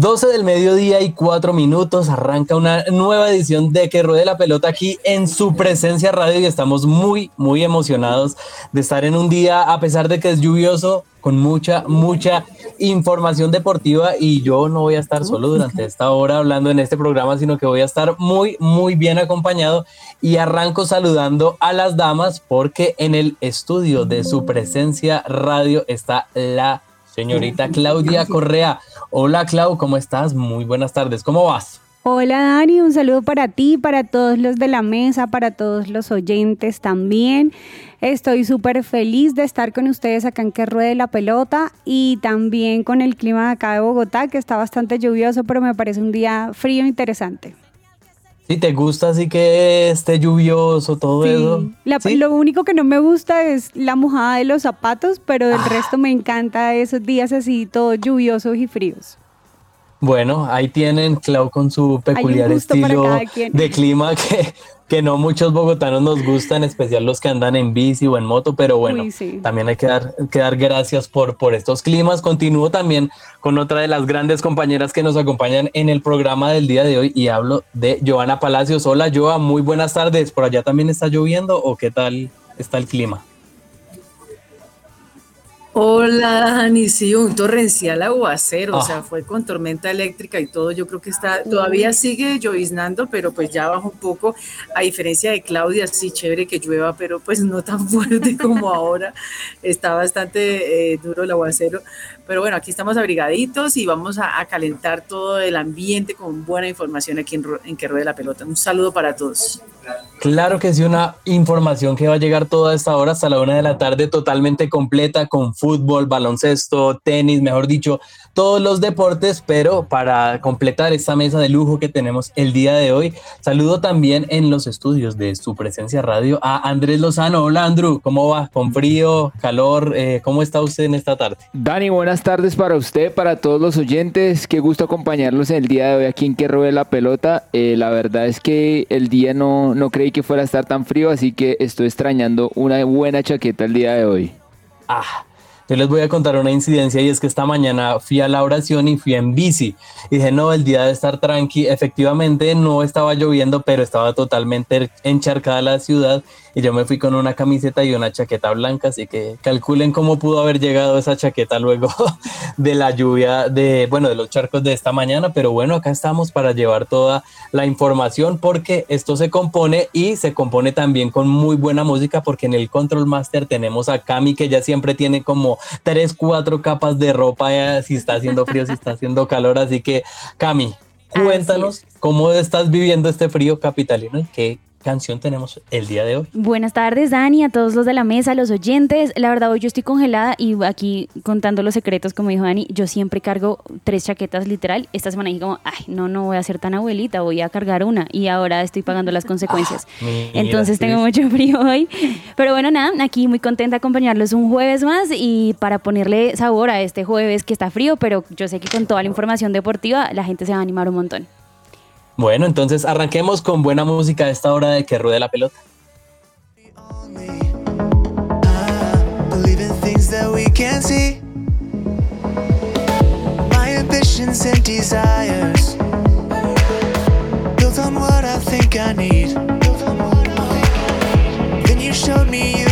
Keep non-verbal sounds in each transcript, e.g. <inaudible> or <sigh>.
12 del mediodía y 4 minutos arranca una nueva edición de Que Ruede la Pelota aquí en su presencia radio y estamos muy, muy emocionados de estar en un día, a pesar de que es lluvioso, con mucha, mucha información deportiva y yo no voy a estar solo durante esta hora hablando en este programa, sino que voy a estar muy, muy bien acompañado y arranco saludando a las damas porque en el estudio de su presencia radio está la señorita Claudia Correa. Hola Clau, ¿cómo estás? Muy buenas tardes, ¿cómo vas? Hola Dani, un saludo para ti, para todos los de la mesa, para todos los oyentes también. Estoy súper feliz de estar con ustedes acá en Que Ruede la Pelota y también con el clima de acá de Bogotá, que está bastante lluvioso, pero me parece un día frío e interesante. Si te gusta así que esté lluvioso, todo Sí. eso. La- ¿Sí? Lo único que no me gusta es la mojada de los zapatos, pero Ah. del resto me encanta esos días así, todos lluviosos y fríos. Bueno, ahí tienen Clau con su peculiar estilo de clima <laughs> que, que no muchos bogotanos nos gusta, en especial los que andan en bici o en moto, pero bueno, Uy, sí. también hay que dar, que dar gracias por, por estos climas. Continúo también con otra de las grandes compañeras que nos acompañan en el programa del día de hoy y hablo de Joana Palacios. Hola Joa, muy buenas tardes. ¿Por allá también está lloviendo o qué tal está el clima? Hola, Dani, sí, un torrencial aguacero, o Ah. sea, fue con tormenta eléctrica y todo, yo creo que está, todavía sigue lloviznando, pero pues ya bajó un poco, a diferencia de Claudia, sí, chévere que llueva, pero pues no tan <laughs> fuerte como ahora, está bastante eh, duro el aguacero, pero bueno, aquí estamos abrigaditos y vamos a, a calentar todo el ambiente con buena información aquí en, en Que Ruede la Pelota. Un saludo para todos. Claro que sí, una información que va a llegar toda esta hora hasta la una de la tarde totalmente completa con fútbol, baloncesto, tenis, mejor dicho, todos los deportes, pero para completar esta mesa de lujo que tenemos el día de hoy, saludo también en los estudios de su presencia radio a Andrés Lozano. Hola Andrew, ¿cómo va? ¿Con frío, calor? Eh, ¿Cómo está usted en esta tarde? Dani, buenas tardes para usted, para todos los oyentes. Qué gusto acompañarlos en el día de hoy aquí en Que Robe la Pelota. Eh, la verdad es que el día no, no creí que fuera a estar tan frío, así que estoy extrañando una buena chaqueta el día de hoy. Ah, yo les voy a contar una incidencia y es que esta mañana fui a la oración y fui en bici. Y dije, no, el día de estar tranqui. Efectivamente no estaba lloviendo, pero estaba totalmente encharcada la ciudad. Y yo me fui con una camiseta y una chaqueta blanca. Así que calculen cómo pudo haber llegado esa chaqueta luego <laughs> de la lluvia, de, bueno, de los charcos de esta mañana. Pero bueno, acá estamos para llevar toda la información porque esto se compone y se compone también con muy buena música porque en el Control Master tenemos a Cami que ya siempre tiene como tres, cuatro capas de ropa, eh, si está haciendo frío, si está haciendo calor. Así que, Cami, cuéntanos cómo estás viviendo este frío capitalino y qué canción tenemos el día de hoy. Buenas tardes, Dani, a todos los de la mesa, a los oyentes. La verdad, hoy yo estoy congelada y aquí contando los secretos, como dijo Dani, yo siempre cargo tres chaquetas literal. Esta semana dije como, ay, no, no voy a ser tan abuelita, voy a cargar una y ahora estoy pagando las consecuencias. Mira, Entonces tengo mucho <laughs> frío hoy. Pero bueno, nada, aquí muy contenta de acompañarlos un jueves más y para ponerle sabor a este jueves que está frío, pero yo sé que con toda la información deportiva la gente se va a animar un montón. Bueno, entonces arranquemos con buena música a esta hora de que ruede la pelota. built on what I think I need. You me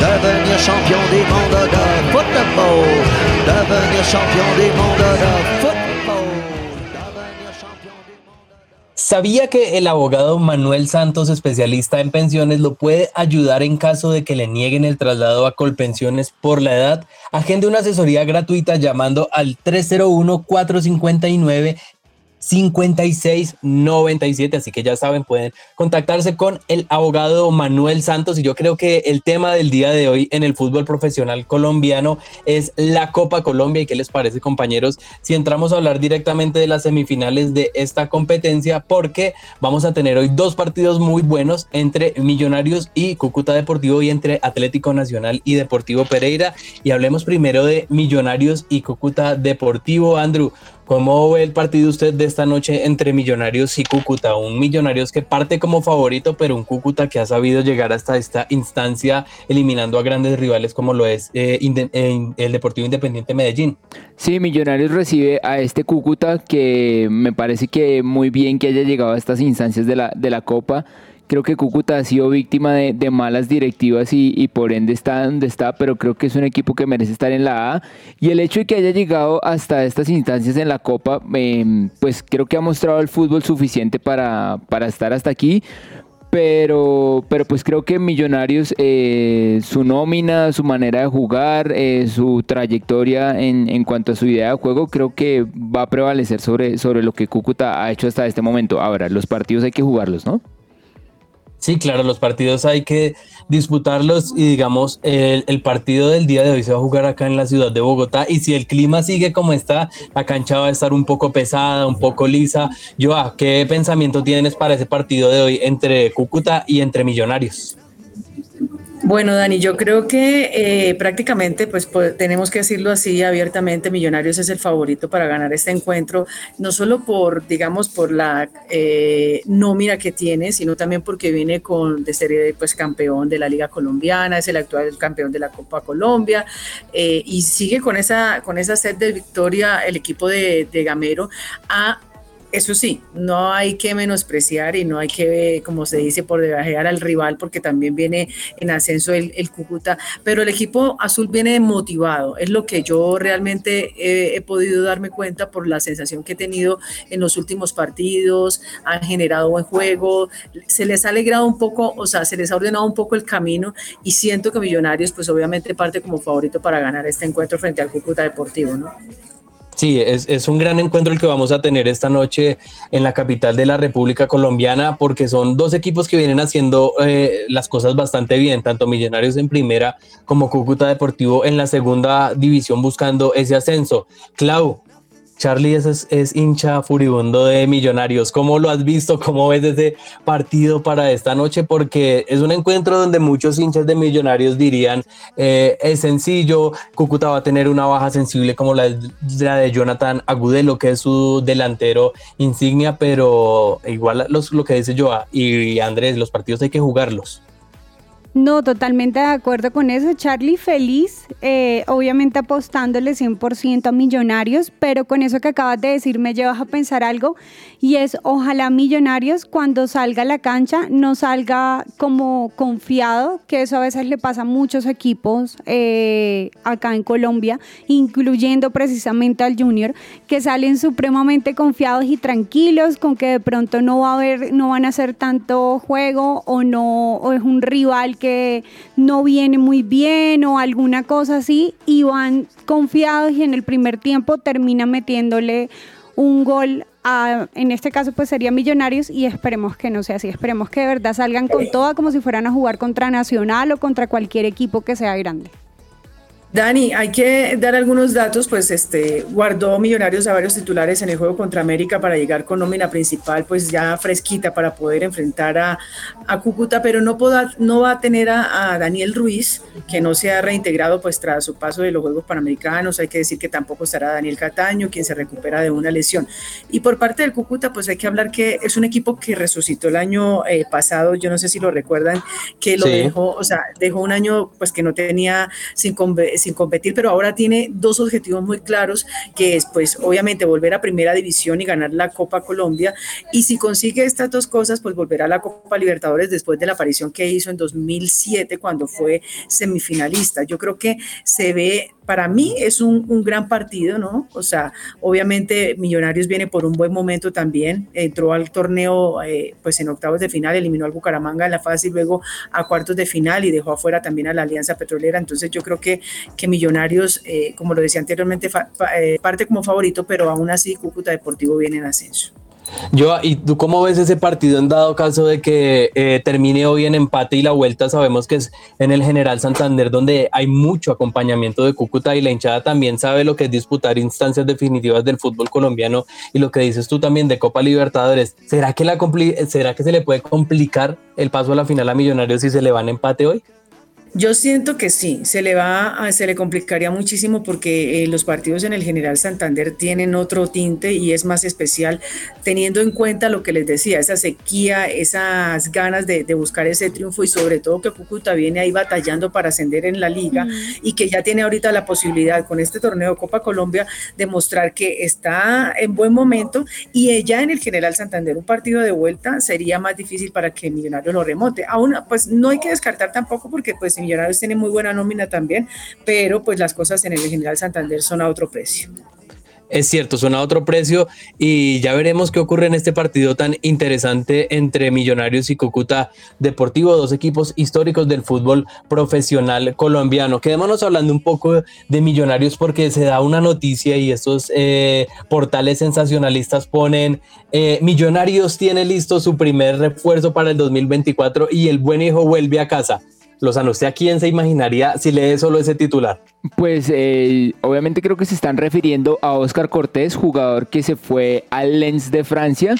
Devenir champion du monde de football, devenir champion du monde de football. ¿Sabía que el abogado Manuel Santos, especialista en pensiones, lo puede ayudar en caso de que le nieguen el traslado a Colpensiones por la edad? Agende una asesoría gratuita llamando al 301-459 5697, así que ya saben, pueden contactarse con el abogado Manuel Santos. Y yo creo que el tema del día de hoy en el fútbol profesional colombiano es la Copa Colombia. Y qué les parece compañeros si entramos a hablar directamente de las semifinales de esta competencia porque vamos a tener hoy dos partidos muy buenos entre Millonarios y Cúcuta Deportivo y entre Atlético Nacional y Deportivo Pereira. Y hablemos primero de Millonarios y Cúcuta Deportivo, Andrew. ¿Cómo ve el partido usted de esta noche entre Millonarios y Cúcuta? Un Millonarios que parte como favorito, pero un Cúcuta que ha sabido llegar hasta esta instancia eliminando a grandes rivales como lo es eh, el Deportivo Independiente Medellín. Sí, Millonarios recibe a este Cúcuta que me parece que muy bien que haya llegado a estas instancias de la, de la Copa Creo que Cúcuta ha sido víctima de, malas directivas y, por ende está donde está, pero creo que es un equipo que merece estar en la A. Y el hecho de que haya llegado hasta estas instancias en la Copa, em, pues creo que ha mostrado el fútbol suficiente para, para estar hasta aquí. Pero, pero pues creo que Millonarios, eh, su nómina, su manera de jugar, eh, su trayectoria en, en, cuanto a su idea de juego, creo que va a prevalecer sobre, sobre lo que Cúcuta ha hecho hasta este momento. Ahora, los partidos hay que jugarlos, ¿no? Sí, claro, los partidos hay que disputarlos y digamos, el, partido del día de hoy se va a jugar acá en la ciudad de Bogotá y si el clima sigue como está, la cancha va a estar un poco pesada, un poco lisa. Joa, ¿qué pensamiento tienes para ese partido de hoy entre Cúcuta y entre Millonarios? Bueno, Dani, yo creo que eh, prácticamente, pues, tenemos que decirlo así abiertamente, Millonarios es el favorito para ganar este encuentro, no solo por, digamos, por la eh, nómina que tiene, sino también porque viene con de ser pues campeón de la Liga Colombiana, es el actual campeón de la Copa Colombia eh, y sigue con esa con esa sed de victoria el equipo de, de Gamero a eso sí, no hay que menospreciar y no hay que, como se dice, por debajear al rival, porque también viene en ascenso el, Cúcuta, pero el equipo azul viene motivado, es lo que yo realmente he, podido darme cuenta por la sensación que he tenido en los últimos partidos, han generado buen juego, se les ha alegrado un poco, o sea, se les ha ordenado un poco el camino y siento que Millonarios, pues obviamente parte como favorito para ganar este encuentro frente al Cúcuta Deportivo, ¿no? Sí, es, un gran encuentro el que vamos a tener esta noche en la capital de la República Colombiana, porque son dos equipos que vienen haciendo eh, las cosas bastante bien, tanto Millonarios en primera como Cúcuta Deportivo en la segunda división buscando ese ascenso. Clau, Charlie es, es, hincha furibundo de Millonarios. ¿Cómo lo has visto? ¿Cómo ves ese partido para esta noche? Porque es un encuentro donde muchos hinchas de Millonarios dirían eh, es sencillo, Cúcuta va a tener una baja sensible como la, la, de Jonathan Agudelo, que es su delantero insignia, pero igual los, lo que dice Joa y Andrés, los partidos hay que jugarlos. No, totalmente de acuerdo con eso. Charlie feliz, eh, obviamente apostándole 100% a Millonarios, pero con eso que acabas de decir me llevas a pensar algo y es ojalá Millonarios cuando salga a la cancha no salga como confiado, que eso a veces le pasa a muchos equipos eh, acá en Colombia, incluyendo precisamente al Junior, que salen supremamente confiados y tranquilos con que de pronto no va a haber, no van a hacer tanto juego o no, o es un rival que no viene muy bien o alguna cosa así y van confiados y en el primer tiempo termina metiéndole un gol a, en este caso pues sería Millonarios y esperemos que no sea así, esperemos que de verdad salgan con toda como si fueran a jugar contra Nacional o contra cualquier equipo que sea grande. Dani, hay que dar algunos datos, pues este guardó Millonarios a varios titulares en el juego contra América para llegar con nómina principal, pues ya fresquita para poder enfrentar a, a Cúcuta, pero no, no va a tener a, Daniel Ruiz, que no se ha reintegrado pues tras su paso de los Juegos Panamericanos, hay que decir que tampoco estará Daniel Cataño, quien se recupera de una lesión. Y por parte del Cúcuta, pues hay que hablar que es un equipo que resucitó el año eh, pasado, yo no sé si lo recuerdan, que lo dejó, o sea, dejó un año pues que no tenía sin, sin competir, pero ahora tiene dos objetivos muy claros, que es pues obviamente volver a primera división y ganar la Copa Colombia, y si consigue estas dos cosas, pues volverá a la Copa Libertadores después de la aparición que hizo en 2007 cuando fue semifinalista. Yo creo que se ve para mí es un, un, gran partido, ¿no? O sea, obviamente Millonarios viene por un buen momento también, entró al torneo eh, pues en octavos de final, eliminó al Bucaramanga en la fase y luego a cuartos de final y dejó afuera también a la Alianza Petrolera, entonces yo creo que, que Millonarios, eh, como lo decía anteriormente, fa, eh, parte como favorito, pero aún así Cúcuta Deportivo viene en ascenso. Yo, ¿y tú cómo ves ese partido en dado caso de que eh, termine hoy en empate y la vuelta? Sabemos que es en el General Santander donde hay mucho acompañamiento de Cúcuta y la hinchada también sabe lo que es disputar instancias definitivas del fútbol colombiano y lo que dices tú también de Copa Libertadores. ¿Será que, la ¿será que se le puede complicar el paso a la final a Millonarios si se le va en empate hoy? Yo siento que sí, se le va, a, se le complicaría muchísimo porque eh, los partidos en el General Santander tienen otro tinte y es más especial, teniendo en cuenta lo que les decía, esa sequía, esas ganas de, de buscar ese triunfo y sobre todo que Cúcuta viene ahí batallando para ascender en la liga y que ya tiene ahorita la posibilidad con este torneo Copa Colombia de mostrar que está en buen momento y ya en el General Santander un partido de vuelta sería más difícil para que Millonario lo remonte. Aún, pues no hay que descartar tampoco porque pues Millonarios tiene muy buena nómina también, pero pues las cosas en el General Santander son a otro precio. Es cierto, son a otro precio y ya veremos qué ocurre en este partido tan interesante entre Millonarios y Cúcuta Deportivo, dos equipos históricos del fútbol profesional colombiano. Quedémonos hablando un poco de Millonarios porque se da una noticia y estos eh, portales sensacionalistas ponen eh, Millonarios tiene listo su primer refuerzo para el 2024 y el buen hijo vuelve a casa. Lozano, ¿usted a quién se imaginaría si lee solo ese titular? Pues eh, obviamente creo que se están refiriendo a Oscar Cortés, jugador que se fue al Lens de Francia,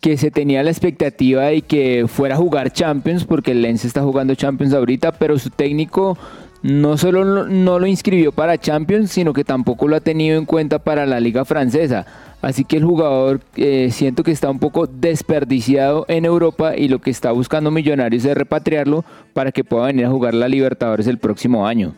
que se tenía la expectativa de que fuera a jugar Champions, porque el Lens está jugando Champions ahorita, pero su técnico no solo no lo inscribió para Champions, sino que tampoco lo ha tenido en cuenta para la liga francesa. Así que el jugador eh, siento que está un poco desperdiciado en Europa y lo que está buscando Millonarios es repatriarlo para que pueda venir a jugar la Libertadores el próximo año.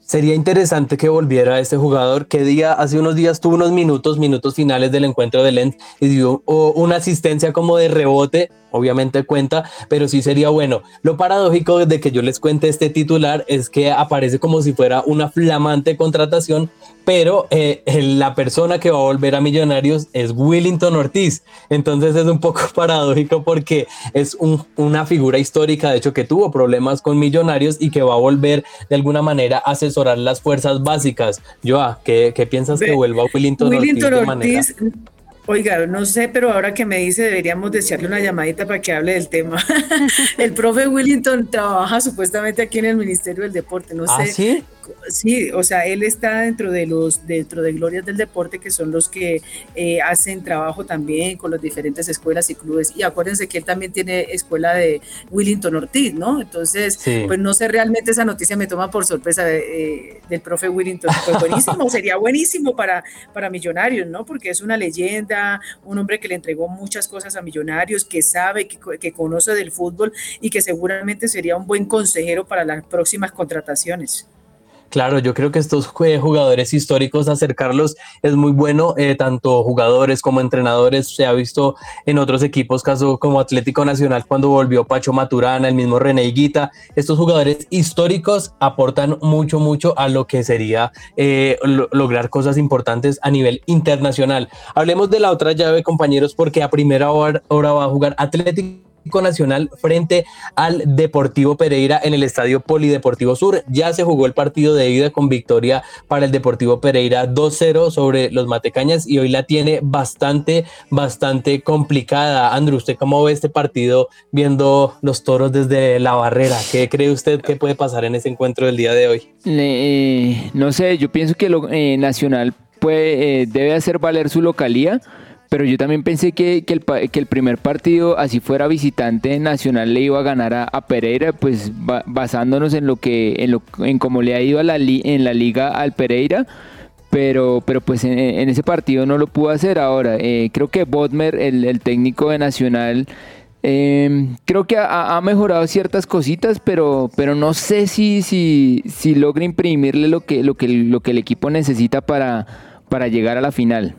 Sería interesante que volviera este jugador que día, hace unos días tuvo unos minutos, minutos finales del encuentro de Lens y dio una asistencia como de rebote obviamente cuenta, pero sí sería bueno. Lo paradójico de que yo les cuente este titular es que aparece como si fuera una flamante contratación, pero eh, la persona que va a volver a Millonarios es Willington Ortiz. Entonces es un poco <laughs> paradójico porque es un, una figura histórica, de hecho, que tuvo problemas con Millonarios y que va a volver de alguna manera a asesorar las fuerzas básicas. Joa, ¿qué, qué piensas que vuelva Willington, Willington Ortiz? De Ortiz manera? Oiga, no sé, pero ahora que me dice deberíamos desearle una llamadita para que hable del tema. <laughs> el profe Willington trabaja supuestamente aquí en el Ministerio del Deporte, no ¿Ah, sé. ¿sí? Sí, o sea, él está dentro de los dentro de Glorias del Deporte, que son los que eh, hacen trabajo también con las diferentes escuelas y clubes. Y acuérdense que él también tiene escuela de Willington Ortiz, ¿no? Entonces, sí. pues no sé realmente esa noticia me toma por sorpresa de, eh, del profe Willington. Pues buenísimo, <laughs> sería buenísimo para, para Millonarios, ¿no? Porque es una leyenda, un hombre que le entregó muchas cosas a Millonarios, que sabe, que, que conoce del fútbol y que seguramente sería un buen consejero para las próximas contrataciones. Claro, yo creo que estos jugadores históricos, acercarlos es muy bueno, eh, tanto jugadores como entrenadores. Se ha visto en otros equipos, caso como Atlético Nacional, cuando volvió Pacho Maturana, el mismo René Higuita. Estos jugadores históricos aportan mucho, mucho a lo que sería eh, lo lograr cosas importantes a nivel internacional. Hablemos de la otra llave, compañeros, porque a primera hora, hora va a jugar Atlético Nacional frente al Deportivo Pereira en el Estadio Polideportivo Sur. Ya se jugó el partido de ida con victoria para el Deportivo Pereira 2-0 sobre los Matecañas y hoy la tiene bastante, bastante complicada. Andrew, ¿usted cómo ve este partido viendo los toros desde la barrera? ¿Qué cree usted que puede pasar en ese encuentro del día de hoy? Eh, no sé, yo pienso que lo, eh, Nacional puede, eh, debe hacer valer su localía pero yo también pensé que, que, el, que, el, primer partido, así fuera visitante nacional, le iba a ganar a, Pereira, pues ba, basándonos en lo que, en, lo, en cómo le ha ido a la li, en la liga al Pereira. Pero, pero pues en, en ese partido no lo pudo hacer ahora. Eh, creo que Bodmer, el, el técnico de Nacional, Eh, creo que ha, ha mejorado ciertas cositas, pero, pero no sé si, si, si logra imprimirle lo que, lo, que, lo que el equipo necesita para, para llegar a la final.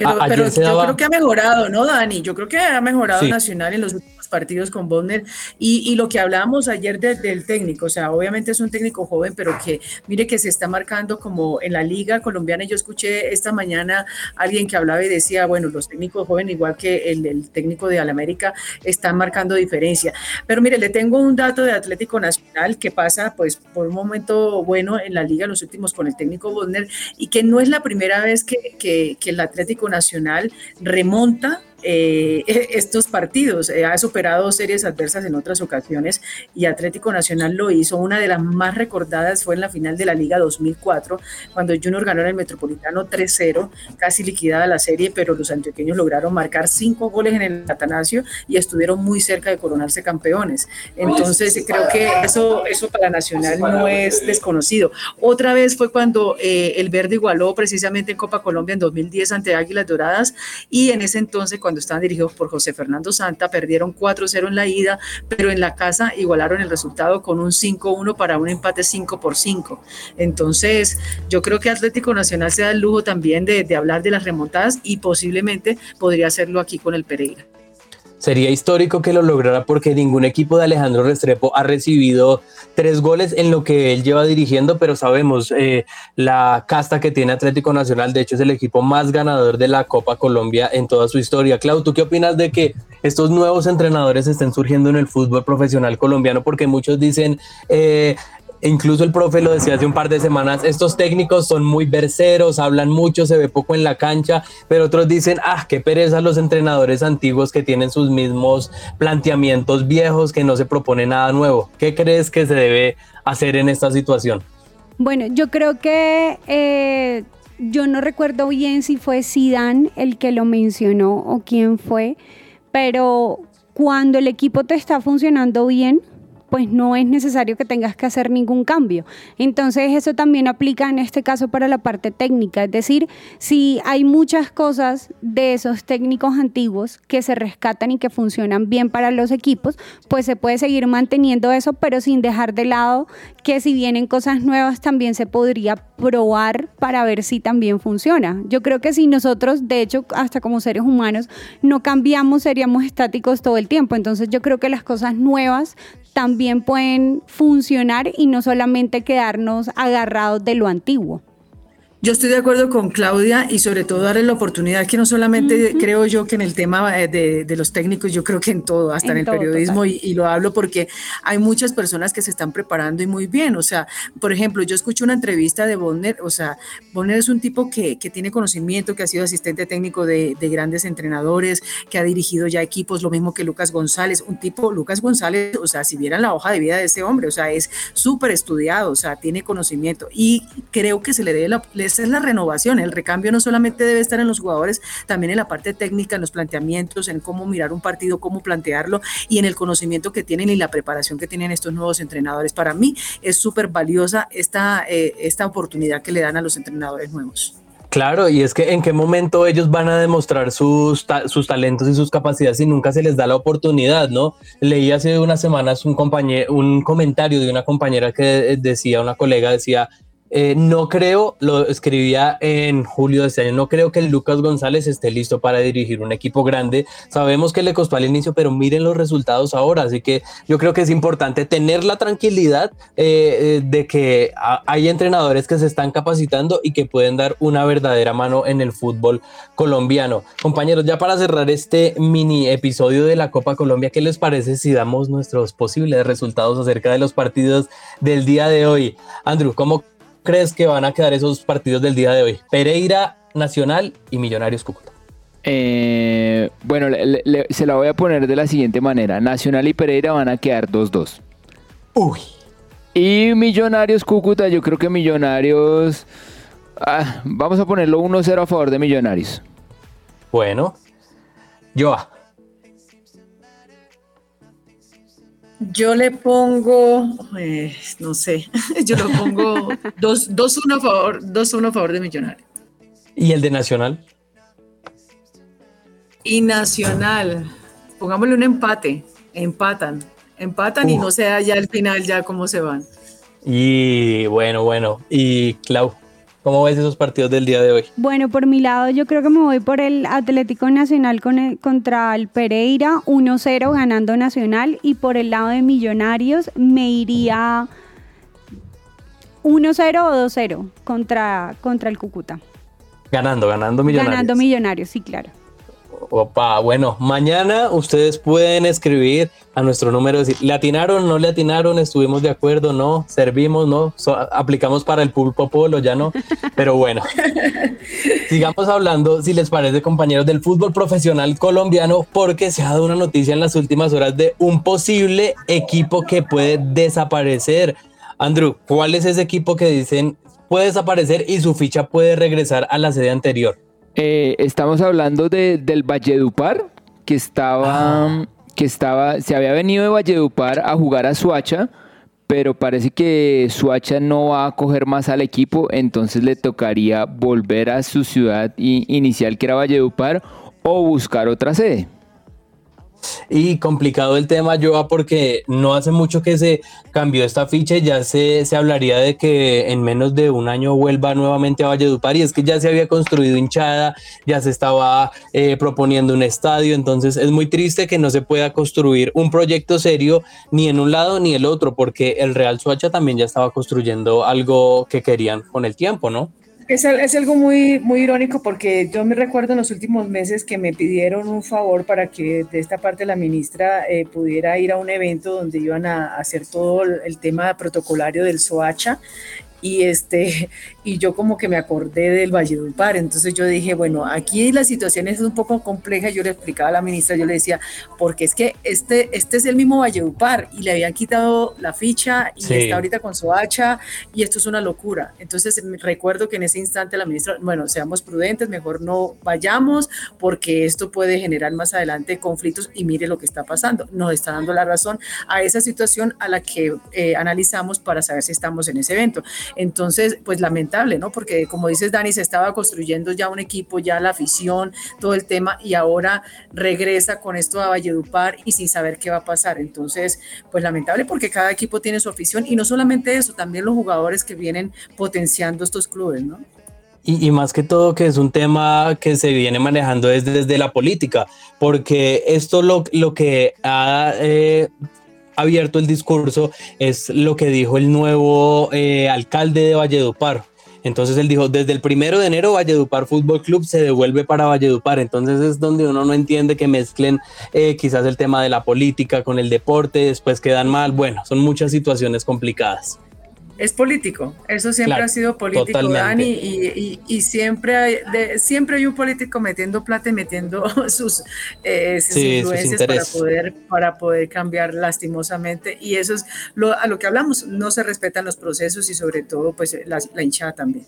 Pero, A- pero yo daba- creo que ha mejorado, ¿no, Dani? Yo creo que ha mejorado Sí. Nacional en los últimos partidos con Bonner. Y, lo que hablábamos ayer de- del técnico, o sea, obviamente es un técnico joven, pero que mire que se está marcando como en la liga colombiana. Yo escuché esta mañana alguien que hablaba y decía, bueno, los técnicos jóvenes, igual que el, técnico de Alamérica, están marcando diferencia. Pero mire, le tengo un dato de Atlético Nacional que pasa pues por un momento bueno en la liga, los últimos con el técnico Bonner, y que no es la primera vez que el Atlético Nacional remonta eh, <laughs> estos partidos. Eh, ha superado series adversas en otras ocasiones y Atlético Nacional lo hizo. Una de las más recordadas fue en la final de la Liga 2004, cuando Junior ganó en el Metropolitano 3-0, casi liquidada la serie, pero los antioqueños lograron marcar cinco goles en el Atanasio y estuvieron muy cerca de coronarse campeones. Entonces, creo que eso, eso para Nacional no es desconocido. Otra vez fue cuando eh, el Verde igualó precisamente en Copa Colombia en 2010 ante Águilas Doradas y en ese entonces, cuando estaban dirigidos por José Fernando Santa, perdieron 4-0 en la ida, pero en la casa igualaron el resultado con un 5-1 para un empate 5 por 5. Entonces, yo creo que Atlético Nacional se da el lujo también de, de hablar de las remontadas y posiblemente podría hacerlo aquí con el Pereira. Sería histórico que lo lograra porque ningún equipo de Alejandro Restrepo ha recibido tres goles en lo que él lleva dirigiendo, pero sabemos eh, la casta que tiene Atlético Nacional, de hecho es el equipo más ganador de la Copa Colombia en toda su historia. Clau, ¿tú qué opinas de que estos nuevos entrenadores estén surgiendo en el fútbol profesional colombiano? Porque muchos dicen... Eh, incluso el profe lo decía hace un par de semanas, estos técnicos son muy verseros, hablan mucho, se ve poco en la cancha, pero otros dicen, ah, qué pereza los entrenadores antiguos que tienen sus mismos planteamientos viejos, que no se propone nada nuevo. ¿Qué crees que se debe hacer en esta situación? Bueno, yo creo que eh, yo no recuerdo bien si fue Zidane el que lo mencionó o quién fue, pero cuando el equipo te está funcionando bien, pues no es necesario que tengas que hacer ningún cambio. Entonces eso también aplica en este caso para la parte técnica, es decir, si hay muchas cosas de esos técnicos antiguos que se rescatan y que funcionan bien para los equipos, pues se puede seguir manteniendo eso, pero sin dejar de lado que si vienen cosas nuevas también se podría probar para ver si también funciona. Yo creo que si nosotros, de hecho, hasta como seres humanos, no cambiamos, seríamos estáticos todo el tiempo. Entonces yo creo que las cosas nuevas también pueden funcionar y no solamente quedarnos agarrados de lo antiguo. Yo estoy de acuerdo con Claudia y sobre todo darle la oportunidad que no solamente creo yo que en el tema eh, de, de los técnicos, yo creo que en todo, hasta en, En el todo, periodismo y, y lo hablo porque hay muchas personas que se están preparando y muy bien. O sea, por ejemplo, yo escucho una entrevista de Bonner, o sea, Bonner es un tipo que, que tiene conocimiento, que ha sido asistente técnico de, de grandes entrenadores, que ha dirigido ya equipos, lo mismo que Lucas González, un tipo, Lucas González, o sea, si vieran la hoja de vida de ese hombre, o sea, es súper estudiado, o sea, tiene conocimiento y creo que se le debe la, es la renovación, el recambio no solamente debe estar en los jugadores, también en la parte técnica, en los planteamientos, en cómo mirar un partido, cómo plantearlo y en el conocimiento que tienen y la preparación que tienen estos nuevos entrenadores. Para mí es súper valiosa esta, eh, esta oportunidad que le dan a los entrenadores nuevos. Claro, y es que en qué momento ellos van a demostrar sus, sus talentos y sus capacidades si nunca se les da la oportunidad, ¿no? Leí hace unas semanas un, un comentario de una compañera que decía, una colega decía, eh, no creo, lo escribía en julio de este año, no creo que Lucas González esté listo para dirigir un equipo grande. Sabemos que le costó al inicio, pero miren los resultados ahora. Así que yo creo que es importante tener la tranquilidad eh, eh, de que hay entrenadores que se están capacitando y que pueden dar una verdadera mano en el fútbol colombiano. Compañeros, ya para cerrar este mini episodio de la Copa Colombia, ¿qué les parece si damos nuestros posibles resultados acerca de los partidos del día de hoy? Andrew, ¿cómo crees que van a quedar esos partidos del día de hoy? Pereira, Nacional y Millonarios Cúcuta. Eh, bueno, le- le- se la voy a poner de la siguiente manera. Nacional y Pereira van a quedar 2-2. Uy. Y Millonarios Cúcuta, yo creo que Millonarios... ah, vamos a ponerlo 1-0 a favor de Millonarios. Bueno. Joa. Yo le pongo, eh, no sé, <laughs> yo lo pongo <laughs> 2-1 a favor, 2-1 a favor de Millonarios. ¿Y el de Nacional? Y Nacional, pongámosle un empate, empatan, empatan y no sé ya al final ya cómo se van. Y bueno, bueno. Y Clau, ¿cómo ves esos partidos del día de hoy? Bueno, por mi lado, yo creo que me voy por el Atlético Nacional con el- contra el Pereira, 1-0 ganando Nacional. Y por el lado de Millonarios, me iría 1-0 o 2-0 contra, contra el Cúcuta. Ganando, ganando millonarios. Ganando Millonarios, sí, claro. Opa, bueno, mañana ustedes pueden escribir a nuestro número, decir, ¿le atinaron, no le atinaron? ¿Estuvimos de acuerdo? ¿No? ¿Servimos? ¿No? So- ¿Aplicamos para el pulpo polo? ¿Ya no? Pero bueno, <laughs> sigamos hablando, si les parece, compañeros, del fútbol profesional colombiano, porque se ha dado una noticia en las últimas horas de un posible equipo que puede desaparecer. Andrew, ¿cuál es ese equipo que dicen puede desaparecer y su ficha puede regresar a la sede anterior? Eh, estamos hablando de, del Valledupar, que estaba, que estaba, se había venido de Valledupar a jugar a Suacha, pero parece que Suacha no va a coger más al equipo, entonces le tocaría volver a su ciudad inicial, que era Valledupar, o buscar otra sede. Y complicado el tema, Joa, porque no hace mucho que se cambió esta ficha y ya se, se hablaría de que en menos de un año vuelva nuevamente a Valledupar y es que ya se había construido hinchada, ya se estaba eh, proponiendo un estadio, entonces es muy triste que no se pueda construir un proyecto serio ni en un lado ni el otro, porque el Real Suacha también ya estaba construyendo algo que querían con el tiempo, ¿no? Es, es algo muy, muy irónico porque yo me recuerdo en los últimos meses que me pidieron un favor para que de esta parte la ministra eh, pudiera ir a un evento donde iban a hacer todo el tema protocolario del SOACHA. Y este y yo como que me acordé del Valledupar, entonces yo dije, bueno, aquí la situación es un poco compleja, yo le explicaba a la ministra, yo le decía, porque es que este, este es el mismo Valledupar y le habían quitado la ficha y Sí. está ahorita con Soacha y esto es una locura. Entonces recuerdo que en ese instante la ministra, bueno, seamos prudentes, mejor no vayamos porque esto puede generar más adelante conflictos y mire lo que está pasando. Nos está dando la razón a esa situación a la que eh, analizamos para saber si estamos en ese evento. Entonces, pues ¿no? Porque como dices, Dani, se estaba construyendo ya un equipo, ya la afición, todo el tema, y ahora regresa con esto a Valledupar y sin saber qué va a pasar. Entonces, pues lamentable porque cada equipo tiene su afición y no solamente eso, también los jugadores que vienen potenciando estos clubes, ¿no? Y, y más que todo que es un tema que se viene manejando desde, desde la política, porque esto lo, lo que ha eh, abierto el discurso es lo que dijo el nuevo eh, alcalde de Valledupar. Entonces él dijo, desde el primero de enero Valledupar Fútbol Club se devuelve para Valledupar. Entonces es donde uno no entiende que mezclen eh, quizás el tema de la política con el deporte, después quedan mal. Bueno, son muchas situaciones complicadas. Es político, eso siempre Claro, ha sido político, totalmente. Dani, y, y- y siempre, hay, de- siempre hay un político metiendo plata y metiendo <laughs> sus, eh, sus Sí, sus influencias para poder, para poder cambiar lastimosamente. Y eso es lo, a lo que hablamos, no se respetan los procesos y sobre todo pues la, la hinchada también.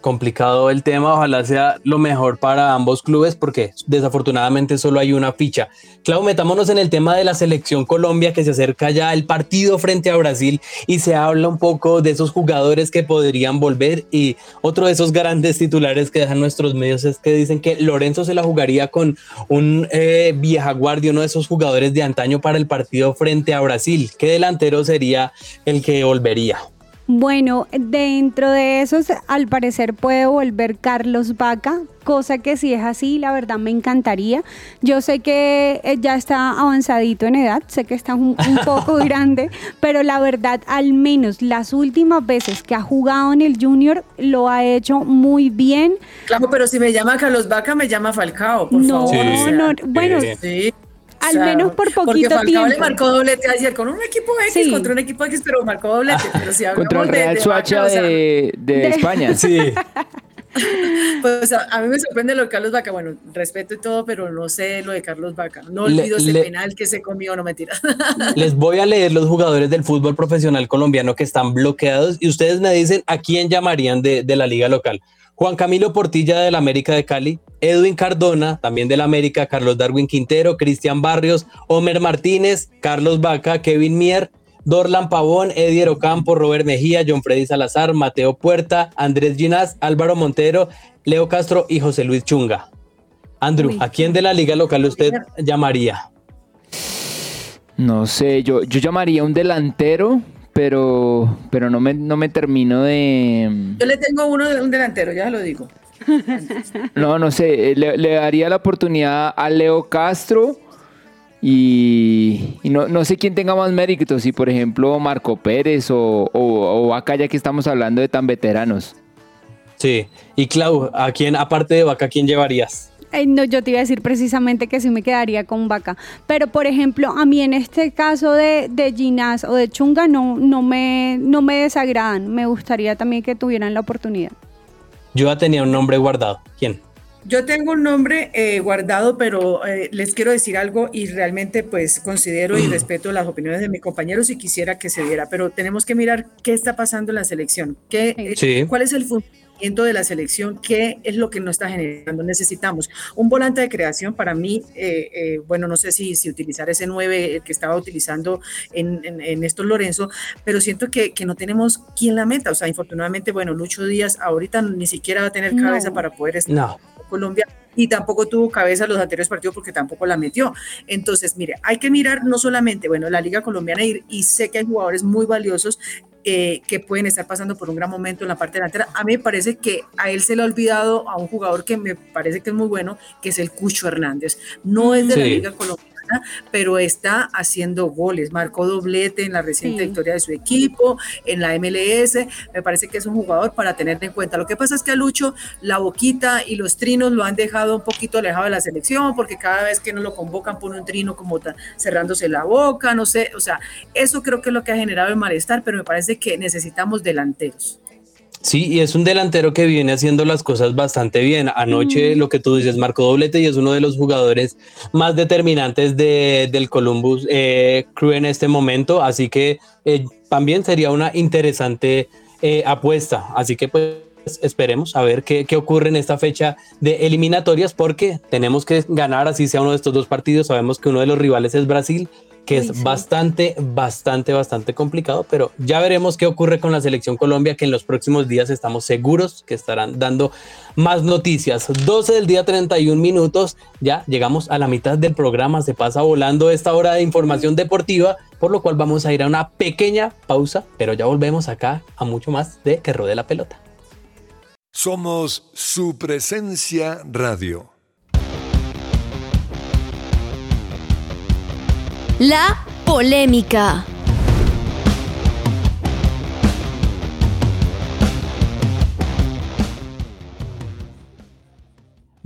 Complicado el tema, ojalá sea lo mejor para ambos clubes porque desafortunadamente solo hay una ficha. Clau, metámonos en el tema de la selección Colombia que se acerca ya el partido frente a Brasil y se habla un poco de esos jugadores que podrían volver y otro de esos grandes titulares que dejan nuestros medios es que dicen que Lorenzo se la jugaría con un eh, vieja guardia, uno de esos jugadores de antaño para el partido frente a Brasil. ¿Qué delantero sería el que volvería? Bueno, dentro de esos, al parecer puede volver Carlos Vaca, cosa que si es así, la verdad me encantaría. Yo sé que eh, ya está avanzadito en edad, sé que está un, un poco <laughs> grande, pero la verdad, al menos las últimas veces que ha jugado en el Junior, lo ha hecho muy bien. Claro, pero si me llama Carlos Vaca, me llama Falcao, por No, favor. sea, no, bueno, Sí. Al menos por Porque poquito le tiempo. marcó doblete ayer con un equipo X, Sí. contra un equipo X, pero marcó doblete. Pero si hablamos Contra el Real de Suacha de, de de- España. Sí. <laughs> Pues a, a mí me sorprende lo de Carlos Vaca. Bueno, respeto y todo, pero no sé lo de Carlos Vaca. No Le- olvido ese le- penal que se comió, no mentira. <laughs> Les voy a leer los jugadores del fútbol profesional colombiano que están bloqueados y ustedes me dicen a quién llamarían de, de la liga local. Juan Camilo Portilla del América de Cali, Edwin Cardona, también del América, Carlos Darwin Quintero, Cristian Barrios, Homer Martínez, Carlos Vaca, Kevin Mier, Dorlan Pavón, Edier Ocampo, Robert Mejía, John Freddy Salazar, Mateo Puerta, Andrés Ginás, Álvaro Montero, Leo Castro y José Luis Chunga. Andrew, Uy. ¿a quién de la liga local usted llamaría? No sé, yo, yo llamaría un delantero, pero, pero no, me, no me termino de... Yo le tengo uno de un delantero, ya lo digo. <laughs> No, no sé, le, le daría la oportunidad a Leo Castro y, y no, no sé quién tenga más méritos, si por ejemplo Marco Pérez o, o, o acá ya que estamos hablando de tan veteranos. Sí. Y Clau, ¿a quién, aparte de Vaca, quién llevarías? No, yo te iba a decir precisamente que sí me quedaría con Vaca. Pero, por ejemplo, a mí en este caso de, de Ginás o de Chunga no, no, me, no me desagradan. Me gustaría también que tuvieran la oportunidad. Yo ya tenía un nombre guardado. ¿Quién? Yo tengo un nombre eh, guardado, pero eh, les quiero decir algo y realmente pues considero y respeto las opiniones de mis compañeros y quisiera que se diera, pero tenemos que mirar qué está pasando en la selección, qué, eh, Sí. cuál es el funcionamiento de la selección, qué es lo que nos está generando. Necesitamos un volante de creación para mí, eh, eh, bueno, no sé si, si utilizar ese 9 que estaba utilizando en, en, en estos Lorenzo, pero siento que, que no tenemos quien la meta, o sea, infortunadamente, bueno, Lucho Díaz ahorita ni siquiera va a tener No. cabeza para poder estar No. Colombia y tampoco tuvo cabeza los anteriores partidos porque tampoco la metió. Entonces, mire, hay que mirar no solamente, bueno, la Liga Colombiana y, y sé que hay jugadores muy valiosos eh, que pueden estar pasando por un gran momento en la parte delantera. A mí me parece que a él se le ha olvidado a un jugador que me parece que es muy bueno, que es el Cucho Hernández. No es de la. Liga Colombiana, pero está haciendo goles. Marcó doblete en la reciente Sí. victoria de su equipo, en la MLS. Me parece que es un jugador para tener en cuenta. Lo que pasa es que a Lucho la boquita y los trinos lo han dejado un poquito alejado de la selección, porque cada vez que no lo convocan pone un trino como cerrándose la boca, no sé. O sea, eso creo que es lo que ha generado el malestar, pero me parece que necesitamos delanteros. Sí, y es un delantero que viene haciendo las cosas bastante bien. Anoche, lo que tú dices, marcó doblete y es uno de los jugadores más determinantes de, del Columbus eh, Crew en este momento. Así que eh, también sería una interesante eh, apuesta. Así que pues esperemos a ver qué, qué ocurre en esta fecha de eliminatorias porque tenemos que ganar así sea uno de estos dos partidos. Sabemos que uno de los rivales es Brasil que es sí. bastante, bastante, bastante complicado, pero ya veremos qué ocurre con la selección Colombia, que en los próximos días estamos seguros que estarán dando más noticias. 12 del día 31 minutos, ya llegamos a la mitad del programa, se pasa volando esta hora de información deportiva, por lo cual vamos a ir a una pequeña pausa, pero ya volvemos acá a mucho más de que rode la pelota. Somos su presencia radio. La polémica.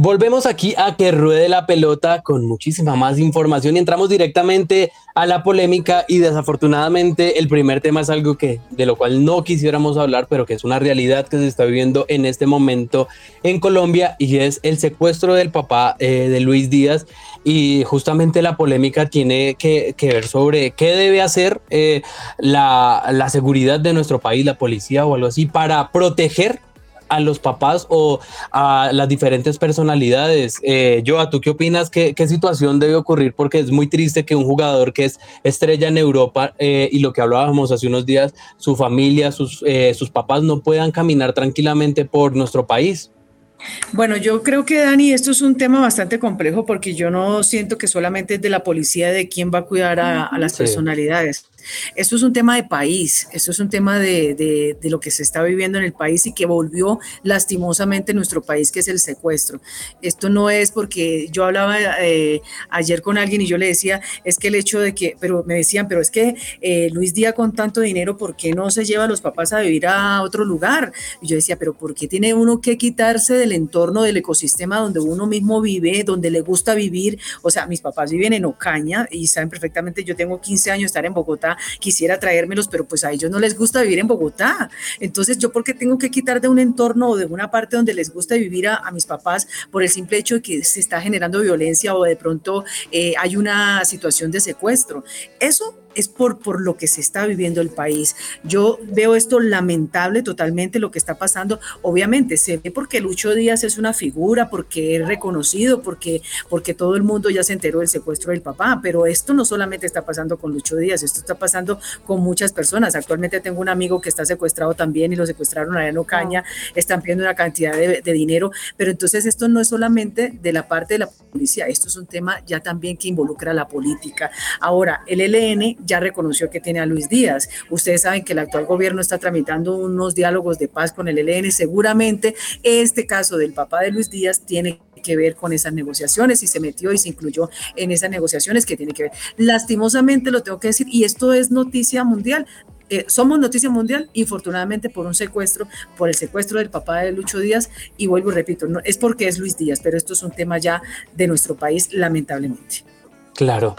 Volvemos aquí a que ruede la pelota con muchísima más información y entramos directamente a la polémica y desafortunadamente el primer tema es algo que de lo cual no quisiéramos hablar, pero que es una realidad que se está viviendo en este momento en Colombia y es el secuestro del papá eh, de Luis Díaz. Y justamente la polémica tiene que, ver sobre qué debe hacer eh, la, la seguridad de nuestro país, la policía o algo así para proteger a los papás o a las diferentes personalidades. Eh, Joa, ¿tú qué opinas? ¿Qué, ¿Qué, situación debe ocurrir? Porque es muy triste que un jugador que es estrella en Europa eh, y lo que hablábamos hace unos días, su familia, sus, eh, sus papás no puedan caminar tranquilamente por nuestro país. Bueno, yo creo que Dani, esto es un tema bastante complejo porque yo no siento que solamente es de la policía de quién va a cuidar a, a las sí. personalidades. Esto es un tema de país, esto es un tema de, de, lo que se está viviendo en el país y que volvió lastimosamente en nuestro país, que es el secuestro. Esto no es porque yo hablaba eh, ayer con alguien y yo le decía, es que el hecho de que, pero me decían, pero es que eh, Luis Díaz con tanto dinero, ¿por qué no se lleva a los papás a vivir a otro lugar? Y yo decía, pero ¿por qué tiene uno que quitarse del entorno, del ecosistema donde uno mismo vive, donde le gusta vivir? O sea, mis papás viven en Ocaña y saben perfectamente, yo tengo 15 años estar en Bogotá, quisiera traérmelos, pero pues a ellos no les gusta vivir en Bogotá. Entonces, ¿yo por qué tengo que quitar de un entorno o de una parte donde les gusta vivir a, mis papás por el simple hecho de que se está generando violencia o de pronto eh, hay una situación de secuestro? Eso es por, por lo que se está viviendo el país. Yo veo esto lamentable totalmente lo que está pasando. Obviamente se ve porque Lucho Díaz es una figura, porque es reconocido, porque, porque todo el mundo ya se enteró del secuestro del papá, pero esto no solamente está pasando con Lucho Díaz, esto está pasando con muchas personas. Actualmente tengo un amigo que está secuestrado también y lo secuestraron allá en Ocaña, están pidiendo una cantidad de, de dinero, pero entonces esto no es solamente de la parte de la policía, esto es un tema ya también que involucra a la política. Ahora, el ELN ya reconoció que tiene a Luis Díaz. Ustedes saben que el actual gobierno está tramitando unos diálogos de paz con el ELN. Seguramente este caso del papá de Luis Díaz tiene que ver con esas negociaciones y se metió y se incluyó en esas negociaciones que tiene que ver. Lastimosamente lo tengo que decir y esto es noticia mundial. Eh, somos noticia mundial, infortunadamente por un secuestro, por el secuestro del papá de Lucho Díaz, y vuelvo y repito, no, es porque es Luis Díaz, pero esto es un tema ya de nuestro país, lamentablemente. Claro,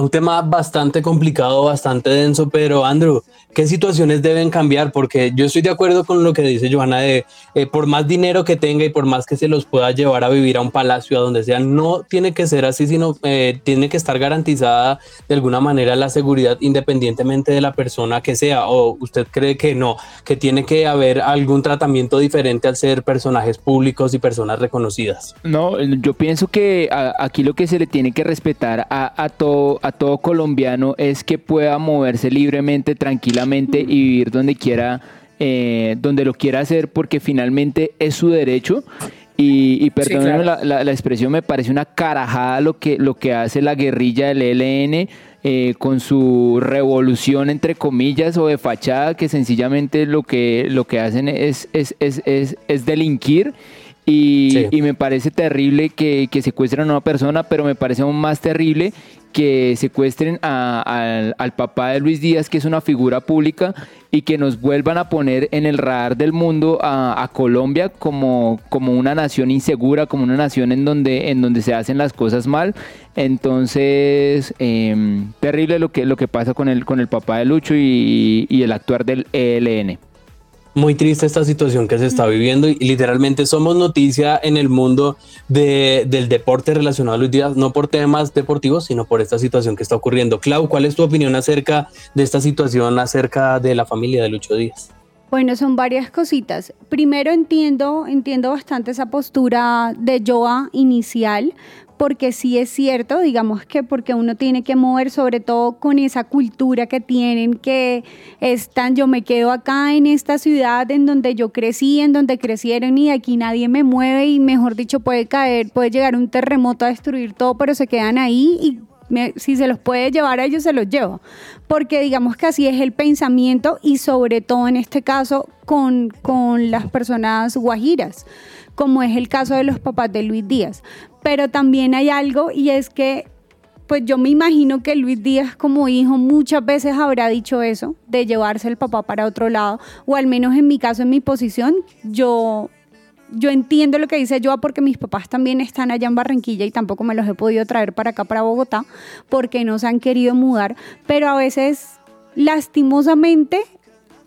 un tema bastante complicado, bastante denso, pero Andrew, ¿qué situaciones deben cambiar? Porque yo estoy de acuerdo con lo que dice Johanna de eh, por más dinero que tenga y por más que se los pueda llevar a vivir a un palacio, a donde sea, no tiene que ser así, sino eh, tiene que estar garantizada de alguna manera la seguridad independientemente de la persona que sea. ¿O usted cree que no, que tiene que haber algún tratamiento diferente al ser personajes públicos y personas reconocidas? No, yo pienso que aquí lo que se le tiene que respetar a, a todo, a todo colombiano es que pueda moverse libremente, tranquilamente y vivir donde quiera, eh, donde lo quiera hacer, porque finalmente es su derecho. Y, y perdónenme claro. la, la- la expresión, me parece una carajada lo que, lo que hace la guerrilla del ELN eh, con su revolución, entre comillas, o de fachada, que sencillamente lo que, lo que hacen es, es, es, es, es delinquir. Y, Sí. y me parece terrible que, que secuestren a una persona, pero me parece aún más terrible que secuestren a- al, papá de Luis Díaz, que es una figura pública, y que nos vuelvan a poner en el radar del mundo a, Colombia como, como una nación insegura, como una nación en donde, en donde se hacen las cosas mal. Entonces, em, terrible lo que, lo que pasa con el, con el papá de Lucho y, el actuar del ELN. Muy triste esta situación que se está viviendo y literalmente somos noticia en el mundo de- del deporte relacionado a Luis Díaz, no por temas deportivos, sino por esta situación que está ocurriendo. Clau, ¿cuál es tu opinión acerca de esta situación, acerca de la familia de Lucho Díaz? Bueno, son varias cositas. Primero entiendo, entiendo bastante esa postura de Joa inicial, porque sí es cierto, digamos que porque uno tiene que mover sobre todo con esa cultura que tienen, que es tan, yo me quedo acá en esta ciudad en donde yo crecí, en donde crecieron y aquí nadie me mueve y mejor dicho puede caer, puede llegar un terremoto a destruir todo, pero se quedan ahí y si se los puede llevar a ellos, se los llevo. Porque digamos que así es el pensamiento y sobre todo en este caso con, con las personas guajiras, como es el caso de los papás de Luis Díaz. Pero también hay algo y es que pues yo me imagino que Luis Díaz como hijo muchas veces habrá dicho eso, de llevarse el papá para otro lado, o al menos en mi caso, en mi posición, yo yo entiendo lo que dice Joa porque mis papás también están allá en Barranquilla y tampoco me los he podido traer para acá, para Bogotá, porque no se han querido mudar. Pero a veces, lastimosamente,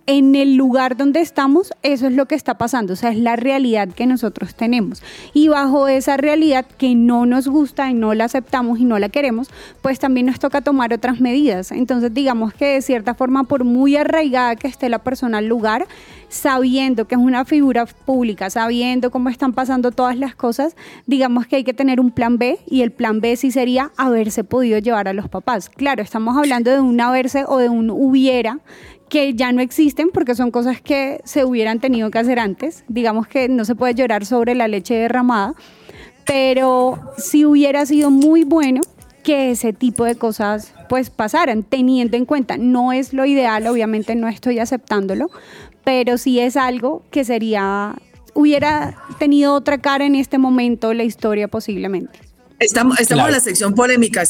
en el lugar donde estamos, eso es lo que está pasando, o sea, es la realidad que nosotros tenemos. Y bajo esa realidad que no nos gusta y no la aceptamos y no la queremos, pues también nos toca tomar otras medidas. Entonces, digamos que de cierta forma, por muy arraigada que esté la persona al lugar, sabiendo que es una figura pública, sabiendo cómo están pasando todas las cosas, digamos que hay que tener un plan B y el plan B sí sería haberse podido llevar a los papás. Claro, estamos hablando de un haberse o de un hubiera que ya no existen porque son cosas que se hubieran tenido que hacer antes. Digamos que no se puede llorar sobre la leche derramada, pero sí hubiera sido muy bueno que ese tipo de cosas pues pasaran, teniendo en cuenta, no es lo ideal, obviamente no estoy aceptándolo, pero sí es algo que sería, hubiera tenido otra cara en este momento la historia posiblemente. Estamos, estamos Claro. en la sección polémica,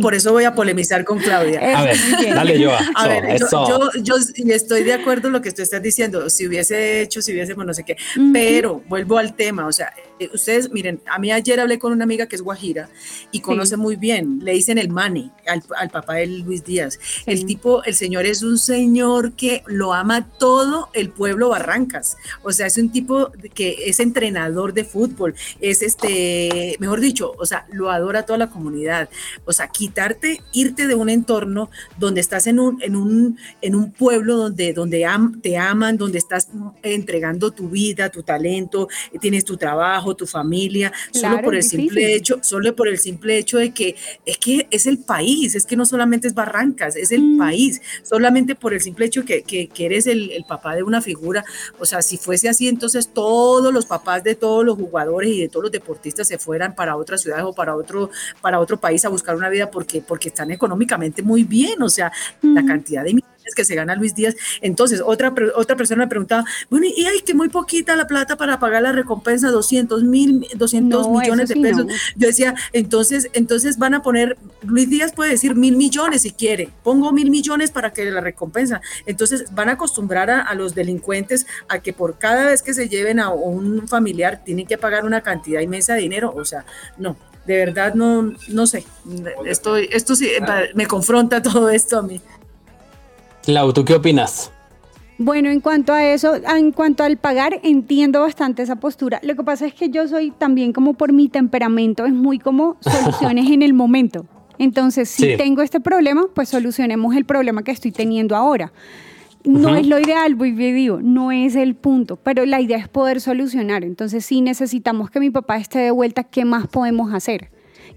Por eso voy a polemizar con Claudia. Eso, A ver, <laughs> dale Joa. A ver, yo, Eso. yo, yo estoy de acuerdo en lo que tú estás diciendo, si hubiese hecho, si hubiésemos no sé qué, pero vuelvo al tema, o sea, eh, ustedes, miren, a mí ayer hablé con una amiga que es guajira y conoce muy bien, le dicen el mane al, al papá de Luis Díaz. El tipo, el señor es un señor que lo ama todo el pueblo Barrancas, o sea, es un tipo que es entrenador de fútbol, es este, mejor dicho, o sea, lo adora toda la comunidad, o sea, sea, quitarte, irte de un entorno donde estás en un, en un, en un pueblo donde, donde am- te aman, donde estás entregando tu vida, tu talento, tienes tu trabajo, tu familia, solo por el simple difícil. hecho, solo por el simple hecho de que es que es el país, es que no solamente es Barrancas, es el Mm. país, solamente por el simple hecho que, que, que eres el, el papá de una figura, o sea, si fuese así, entonces todos los papás de todos los jugadores y de todos los deportistas se fueran para otras ciudades o para otro, para otro país a buscar una vida porque, porque están económicamente muy bien, o sea, la cantidad de millones que se gana Luis Díaz. Entonces, otra, otra persona me preguntaba, bueno, y hay que muy poquita la plata para pagar la recompensa, 200 mil, 200 No, millones de sí pesos. no. Yo decía, entonces, entonces van a poner, Luis Díaz puede decir mil millones si quiere, pongo mil millones para que la recompensa. Entonces van a acostumbrar a, a los delincuentes a que por cada vez que se lleven a un familiar tienen que pagar una cantidad inmensa de dinero. O sea, no, de verdad no, no sé. Estoy, esto sí me confronta todo esto a mí. Clau, ¿tú qué opinas? Bueno, en cuanto a eso, en cuanto al pagar, entiendo bastante esa postura. Lo que pasa es que yo soy también como por mi temperamento, es muy como <laughs> soluciones en el momento. Entonces, si Sí. tengo este problema, pues solucionemos el problema que estoy teniendo ahora. No es lo ideal, voy digo, no es el punto, pero la idea es poder solucionar. Entonces, si necesitamos que mi papá esté de vuelta, ¿qué más podemos hacer?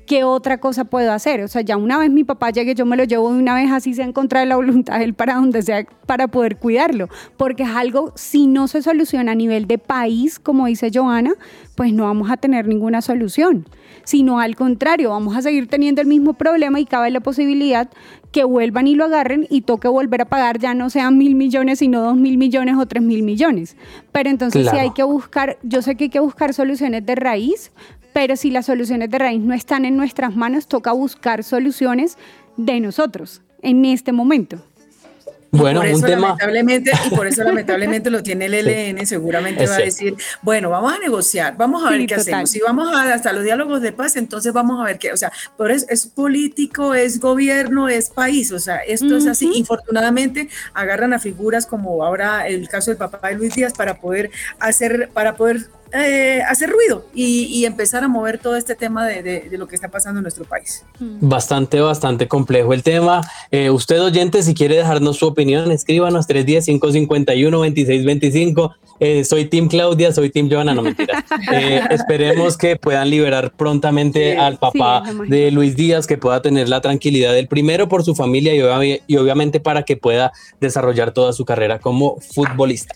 ¿Qué otra cosa puedo hacer? O sea, ya una vez mi papá llegue, yo me lo llevo de una vez así sea en contra de la voluntad de él para donde sea, para poder cuidarlo. Porque es algo, si no se soluciona a nivel de país, como dice Joana, pues no vamos a tener ninguna solución. Sino al contrario, vamos a seguir teniendo el mismo problema y cabe la posibilidad que vuelvan y lo agarren y toque volver a pagar, ya no sean mil millones, sino dos mil millones o tres mil millones. Pero entonces sí Claro. hay que buscar, yo sé que hay que buscar soluciones de raíz, pero si las soluciones de raíz no están en nuestras manos, toca buscar soluciones de nosotros en este momento. Bueno, por un eso, tema. lamentablemente, y por eso <laughs> lamentablemente lo tiene el ELN, seguramente Es va a decir, bueno, vamos a negociar, vamos a ver Sí, qué total. hacemos. Si vamos a, hasta los diálogos de paz, entonces vamos a ver qué, o sea, por eso es político, es gobierno, es país, o sea, esto es así. Infortunadamente, agarran a figuras como ahora el caso del papá de Luis Díaz para poder hacer, para poder eh, hacer ruido y, y empezar a mover todo este tema de, de- de lo que está pasando en nuestro país. Bastante, bastante complejo el tema. Eh, usted, oyente, si quiere dejarnos su opinión, escríbanos 310-551-2625. Eh, soy Team Claudia, soy Team Joana, no mentiras. <laughs> Eh, esperemos que puedan liberar prontamente Sí, al papá sí, de Luis Díaz, que pueda tener la tranquilidad del primero por su familia y obviamente para que pueda desarrollar toda su carrera como futbolista.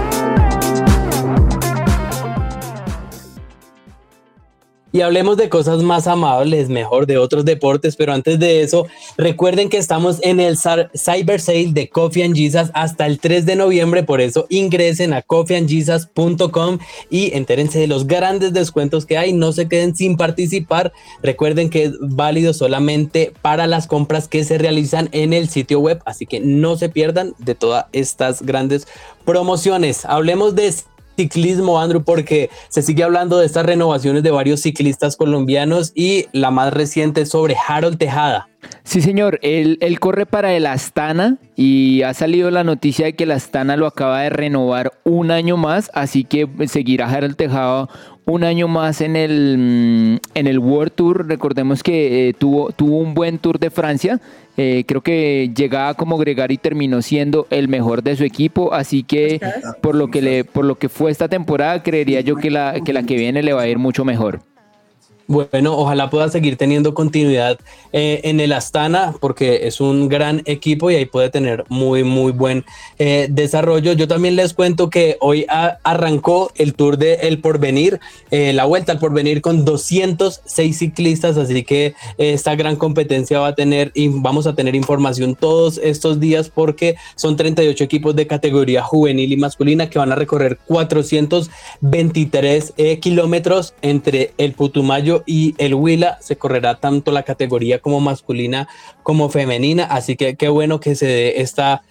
Y hablemos de cosas más amables, mejor de otros deportes, pero antes de eso, recuerden que estamos en el Cyber Sale de Coffee and Jesus hasta el 3 de noviembre, por eso ingresen a coffeeandjesus.com y entérense de los grandes descuentos que hay, no se queden sin participar. Recuerden que es válido solamente para las compras que se realizan en el sitio web, así que no se pierdan de todas estas grandes promociones. Hablemos de ciclismo, Andrew, porque se sigue hablando de estas renovaciones de varios ciclistas colombianos y la más reciente sobre Harold Tejada. Sí, señor. Él, él corre para el Astana y ha salido la noticia de que el Astana lo acaba de renovar un año más, así que seguirá Harold Tejada un año más en el, mm, en el World Tour. Recordemos que eh, tuvo, tuvo un buen Tour de Francia. Eh, creo que llegaba como gregario y terminó siendo el mejor de su equipo, así que por lo que le, por lo que fue esta temporada, creería yo que la, que la que viene le va a ir mucho mejor. Bueno, ojalá pueda seguir teniendo continuidad eh, en el Astana porque es un gran equipo y ahí puede tener muy, muy buen eh, desarrollo. Yo también les cuento que hoy arrancó el Tour de El Porvenir, eh, la vuelta al Porvenir con 206 ciclistas, así que esta gran competencia va a tener y vamos a tener información todos estos días porque son 38 equipos de categoría juvenil y masculina que van a recorrer 423 eh, kilómetros entre el Putumayo y el Huila. Se correrá tanto la categoría como masculina como femenina, así que qué bueno que se dé esta,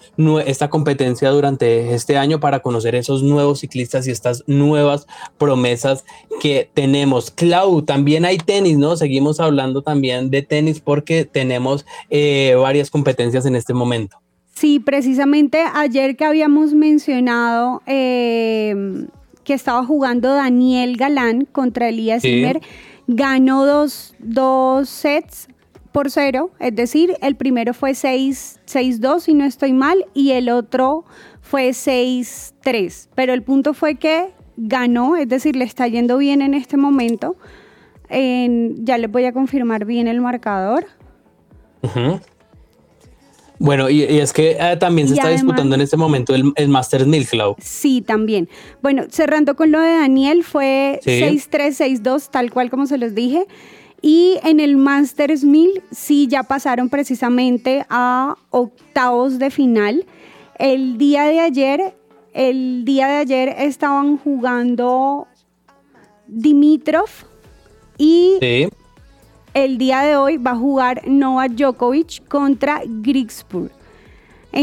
esta competencia durante este año para conocer esos nuevos ciclistas y estas nuevas promesas que tenemos. Clau, también hay tenis, ¿no? Seguimos hablando también de tenis porque tenemos eh, varias competencias en este momento. Sí, precisamente ayer que habíamos mencionado eh, que estaba jugando Daniel Galán contra Elías Sí. Zimmer, ganó dos, dos sets por cero, es decir, el primero fue 6 6-2 si no estoy mal y el otro fue 6-3, pero el punto fue que ganó, es decir, le está yendo bien en este momento. En- ya les voy a confirmar bien el marcador. Ujú. Bueno, y, y es que eh, también se Y está además- disputando en este momento el, el Masters 1000, Clau. Sí, también. Bueno, cerrando con lo de Daniel, fue Sí. 6-3, 6-2, tal cual como se los dije. Y en el Masters 1000 sí ya pasaron precisamente a octavos de final. El día de ayer, el día de ayer estaban jugando Dimitrov y Sí. El día de hoy va a jugar Novak Djokovic contra Grigspur.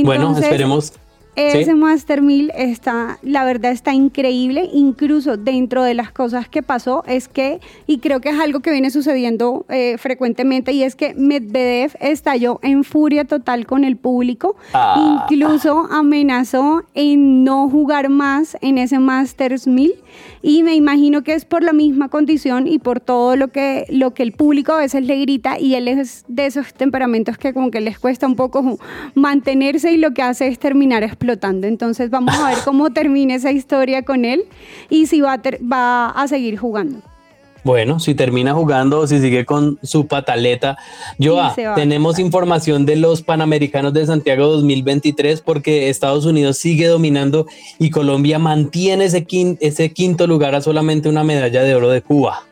bueno, esperemos. Ese Sí. Master 1000 está, la verdad está increíble, incluso dentro de las cosas que pasó es que, y creo que es algo que viene sucediendo eh, frecuentemente, y es que Medvedev estalló en furia total con el público, Ah. incluso amenazó en no jugar más en ese Masters 1000, y me imagino que es por la misma condición y por todo lo que, lo que el público a veces le grita, y él es de esos temperamentos que como que les cuesta un poco mantenerse y lo que hace es terminar explotando. Entonces vamos a ver cómo termina esa historia con él y si va a, ter- va a seguir jugando. Bueno, si termina jugando o si sigue con su pataleta. Joa, tenemos información de los Panamericanos de Santiago 2023 porque Estados Unidos sigue dominando y Colombia mantiene ese, ese quinto lugar a solamente una medalla de oro de Cuba.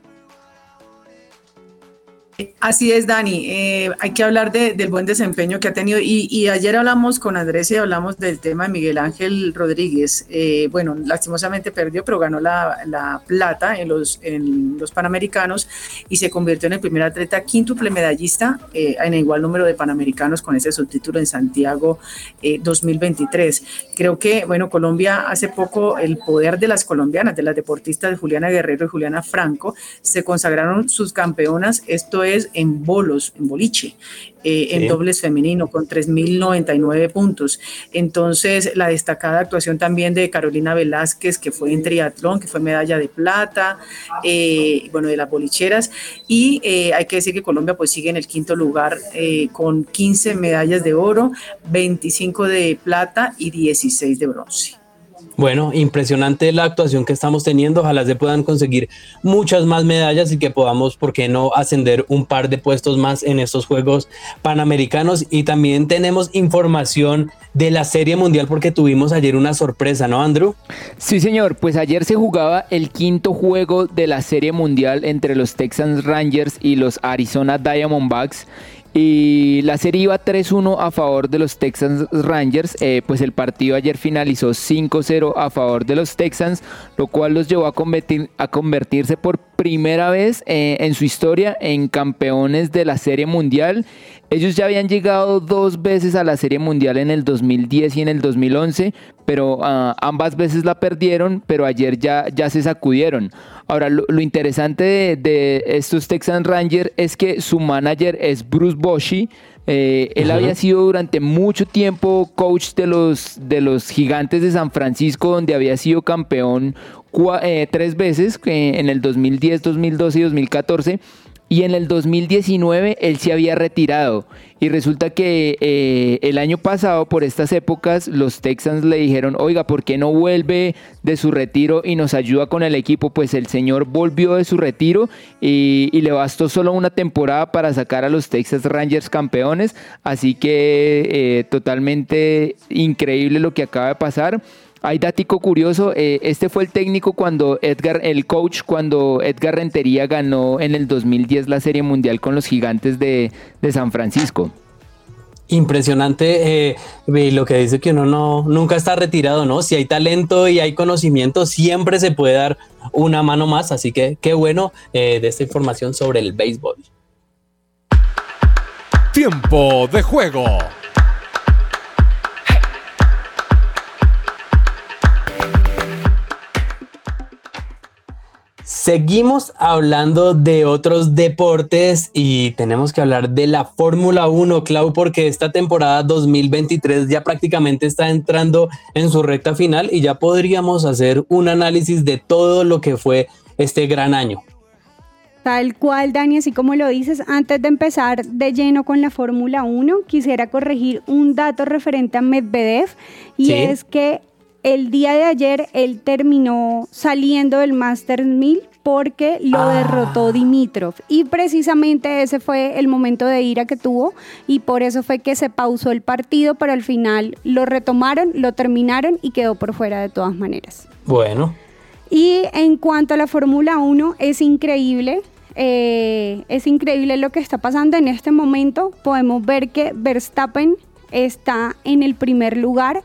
Así es, Dani. Eh, hay que hablar de- del buen desempeño que ha tenido. Y, ayer hablamos con Andrés y hablamos del tema de Miguel Ángel Rodríguez. Eh, bueno, lastimosamente perdió, pero ganó la, la plata en los, en los Panamericanos y se convirtió en el primer atleta quíntuple medallista eh, en igual número de Panamericanos con ese subtítulo en Santiago eh, 2023. Creo que, bueno, Colombia hace poco, el poder de las colombianas, de las deportistas Juliana Guerrero y Juliana Franco, se consagraron sus campeonas, esto es en bolos, en boliche, eh, en dobles femenino, con 3.099 puntos. Entonces, la destacada actuación también de Carolina Velázquez, que fue en triatlón, que fue medalla de plata, eh, bueno, de las bolicheras, y eh, hay que decir que Colombia pues sigue en el quinto lugar eh, con 15 medallas de oro, 25 de plata y 16 de bronce. Bueno, impresionante la actuación que estamos teniendo. Ojalá se puedan conseguir muchas más medallas y que podamos, ¿por qué no?, ascender un par de puestos más en estos Juegos Panamericanos. Y también tenemos información de la Serie Mundial porque tuvimos ayer una sorpresa, ¿no, Andrew? Sí, señor. Pues ayer se jugaba el quinto juego de la Serie Mundial entre los Texans Rangers y los Arizona Diamondbacks. Y la serie iba 3-1 a favor de los Texans Rangers. eh, pues el partido ayer finalizó 5-0 a favor de los Texans, lo cual los llevó a, convertir- a convertirse por primera vez eh, en su historia en campeones de la Serie Mundial. Ellos ya habían llegado dos veces a la Serie Mundial en el 2010 y en el 2011, pero ah, ambas veces la perdieron, pero ayer ya, ya se sacudieron. Ahora, lo, lo interesante de, de estos Texan Rangers es que su manager es Bruce Bochy. Eh, él había sido durante mucho tiempo coach de los, de los gigantes de San Francisco, donde había sido campeón cua- eh, tres veces, eh, en el 2010, 2012 y 2014. Y en el 2019 él se había retirado. Y resulta que eh, el año pasado, por estas épocas, los Texans le dijeron, oiga, ¿por qué no vuelve de su retiro y nos ayuda con el equipo? Pues el señor volvió de su retiro y, le bastó solo una temporada para sacar a los Texas Rangers campeones. Así que eh, totalmente increíble lo que acaba de pasar. Hay dático curioso, eh, este fue el técnico cuando Edgar, el coach, cuando Edgar Rentería ganó en el 2010 la Serie Mundial con los gigantes de, de San Francisco. Impresionante eh, lo que dice que uno no nunca está retirado, ¿no? Si hay talento y hay conocimiento, siempre se puede dar una mano más. Así que qué bueno eh, de esta información sobre el béisbol. Tiempo de juego. Seguimos hablando de otros deportes y tenemos que hablar de la Fórmula 1, Clau, porque esta temporada 2023 ya prácticamente está entrando en su recta final y ya podríamos hacer un análisis de todo lo que fue este gran año. Tal cual, Dani, así como lo dices, antes de empezar de lleno con la Fórmula 1, quisiera corregir un dato referente a Medvedev y Sí. es que el día de ayer él terminó saliendo del Masters 1000 porque lo Ah. derrotó Dimitrov y precisamente ese fue el momento de ira que tuvo y por eso fue que se pausó el partido, pero al final lo retomaron, lo terminaron y quedó por fuera de todas maneras. Bueno, Y en cuanto a la Fórmula 1, es increíble. eh, es increíble lo que está pasando en este momento. Podemos ver que Verstappen está en el primer lugar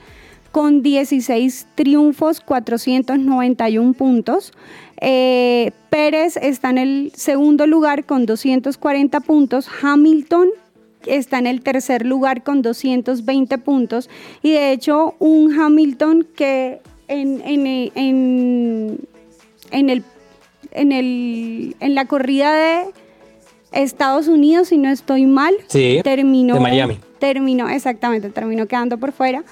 con 16 triunfos, 491 puntos. Eh, Pérez está en el segundo lugar con 240 puntos. Hamilton está en el tercer lugar con 220 puntos. Y de hecho, un Hamilton que en, en- en- en el, en, el, en la corrida de Estados Unidos, si no estoy mal, Sí, terminó, de Miami. terminó, exactamente, terminó quedando por fuera.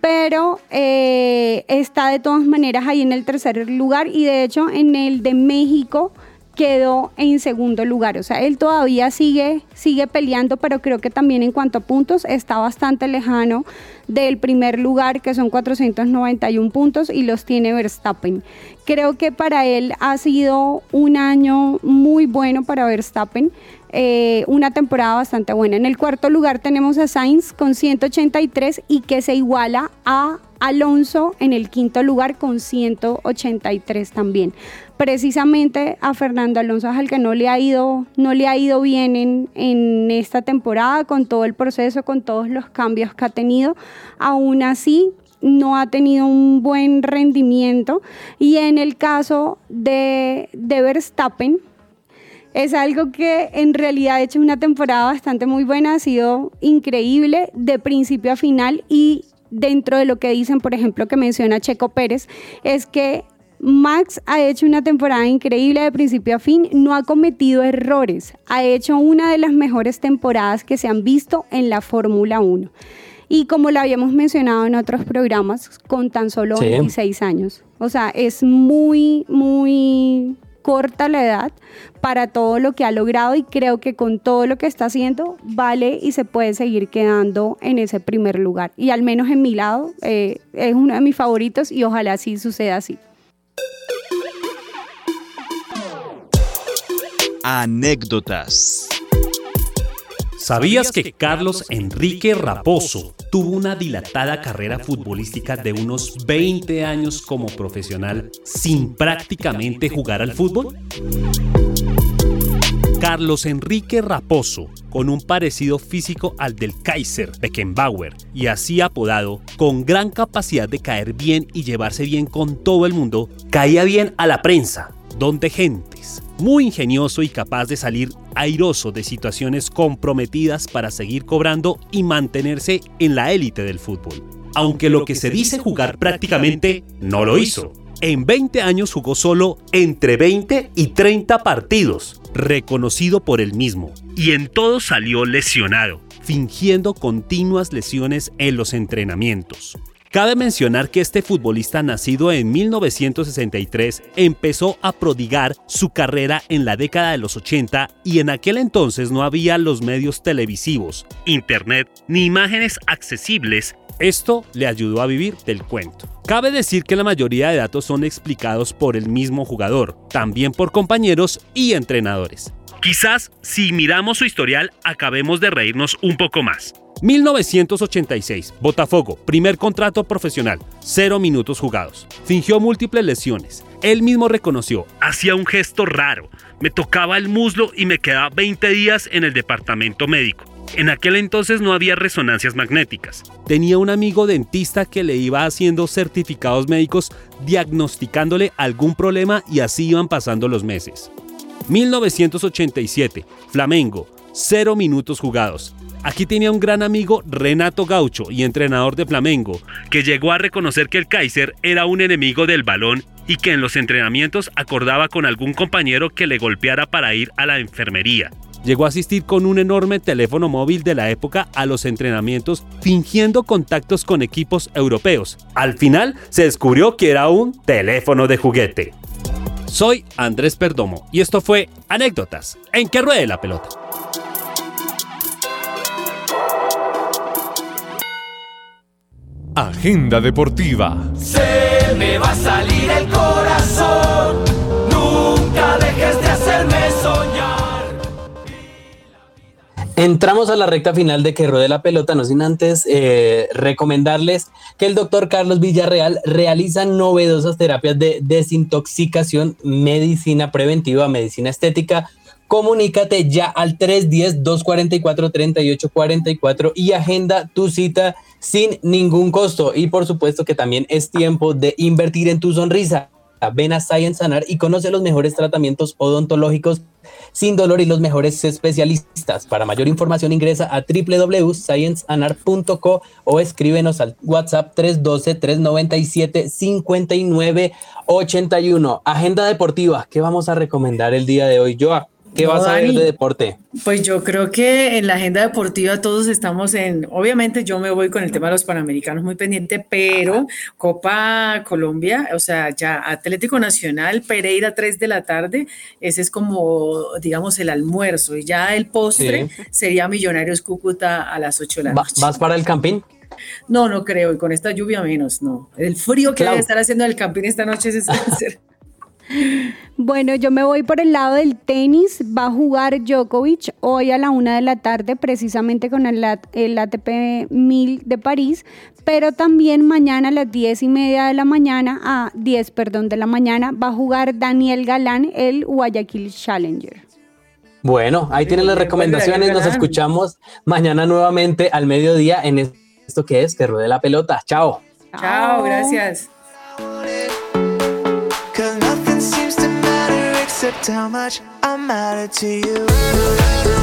Pero eh, está de todas maneras ahí en el tercer lugar y de hecho en el de México quedó en segundo lugar. O sea, él todavía sigue, sigue peleando, pero creo que también en cuanto a puntos está bastante lejano del primer lugar, que son 491 puntos, y los tiene Verstappen. Creo que para él ha sido un año muy bueno para Verstappen. eh, una temporada bastante buena. En el cuarto lugar tenemos a Sainz con 183 y que se iguala a Alonso en el quinto lugar con 183 también. Precisamente a Fernando Alonso es al que no le ha ido, no le ha ido bien en, en esta temporada con todo el proceso, con todos los cambios que ha tenido. Aún así, no ha tenido un buen rendimiento. Y en el caso de, Verstappen, es algo que en realidad ha hecho una temporada bastante muy buena, ha sido increíble de principio a final y dentro de lo que dicen, por ejemplo, que menciona Checo Pérez, es que Max ha hecho una temporada increíble de principio a fin, no ha cometido errores, ha hecho una de las mejores temporadas que se han visto en la Fórmula 1. Y como lo habíamos mencionado en otros programas, con tan solo Sí. 26 años. O sea, es muy, muy corta la edad para todo lo que ha logrado y creo que con todo lo que está haciendo vale y se puede seguir quedando en ese primer lugar. Y al menos en mi lado eh, es uno de mis favoritos y ojalá sí suceda así. Anécdotas. ¿Sabías que Carlos Enrique Raposo tuvo una dilatada carrera futbolística de unos 20 años como profesional sin prácticamente jugar al fútbol? Carlos Enrique Raposo, con un parecido físico al del Kaiser Beckenbauer y así apodado, con gran capacidad de caer bien y llevarse bien con todo el mundo, caía bien a la prensa, donde gentes, muy ingenioso y capaz de salir airoso de situaciones comprometidas para seguir cobrando y mantenerse en la élite del fútbol. Aunque lo que se dice jugar prácticamente no lo hizo. En 20 años jugó solo entre 20 y 30 partidos, reconocido por él mismo, y en todos salió lesionado, fingiendo continuas lesiones en los entrenamientos. Cabe mencionar que este futbolista nacido en 1963 empezó a prodigar su carrera en la década de los 80 y en aquel entonces no había los medios televisivos, internet ni imágenes accesibles. Esto le ayudó a vivir del cuento. Cabe decir que la mayoría de datos son explicados por el mismo jugador, también por compañeros y entrenadores. Quizás si miramos su historial acabemos de reírnos un poco más. 1986, Botafogo, primer contrato profesional, cero minutos jugados. Fingió múltiples lesiones. Él mismo reconoció, hacía un gesto raro, me tocaba el muslo y me quedaba 20 días en el departamento médico. En aquel entonces no había resonancias magnéticas. Tenía un amigo dentista que le iba haciendo certificados médicos diagnosticándole algún problema y así iban pasando los meses. 1987, Flamengo, cero minutos jugados. Aquí tenía un gran amigo Renato Gaucho y entrenador de Flamengo, que llegó a reconocer que el Kaiser era un enemigo del balón y que en los entrenamientos acordaba con algún compañero que le golpeara para ir a la enfermería. Llegó a asistir con un enorme teléfono móvil de la época a los entrenamientos fingiendo contactos con equipos europeos. Al final se descubrió que era un teléfono de juguete. Soy Andrés Perdomo y esto fue Anécdotas en que ruede la pelota. Agenda deportiva. Se me va a salir el corazón. Nunca dejes de hacerme soñar. Entramos a la recta final de que ruede la pelota, no sin antes eh, recomendarles que el doctor Carlos Villarreal realiza novedosas terapias de desintoxicación, medicina preventiva, medicina estética. Comunícate ya al 310-244-3844 y agenda tu cita sin ningún costo. Y por supuesto que también es tiempo de invertir en tu sonrisa. Ven a Science Sanar y conoce los mejores tratamientos odontológicos sin dolor y los mejores especialistas. Para mayor información ingresa a www.scienceanar.co o escríbenos al WhatsApp 312-397-5981. Agenda deportiva, ¿qué vamos a recomendar el día de hoy, Joa? ¿Qué No, vas a ver de deporte? Pues yo creo que en la agenda deportiva todos estamos en, obviamente yo me voy con el tema de los Panamericanos muy pendiente, pero Copa Colombia, o sea, ya Atlético Nacional, Pereira 3 de la tarde, ese es como, digamos, el almuerzo y ya el postre Sí. sería Millonarios Cúcuta a las 8 de la noche. ¿Vas para el campín? No, no creo, y con esta lluvia menos, no. El frío que Clau. debe estar haciendo el campín esta noche es. <laughs> Bueno, yo me voy por el lado del tenis. Va a jugar Djokovic hoy a la una de la tarde, precisamente con el, AT- el ATP 1000 de París, pero también mañana a las 10 y media de la mañana, a 10, perdón, de la mañana, va a jugar Daniel Galán, el Guayaquil Challenger. Bueno, ahí tienen las recomendaciones. Nos escuchamos mañana nuevamente al mediodía en esto que es que ruede la pelota. Chao. Chao, gracias. How much I matter to you.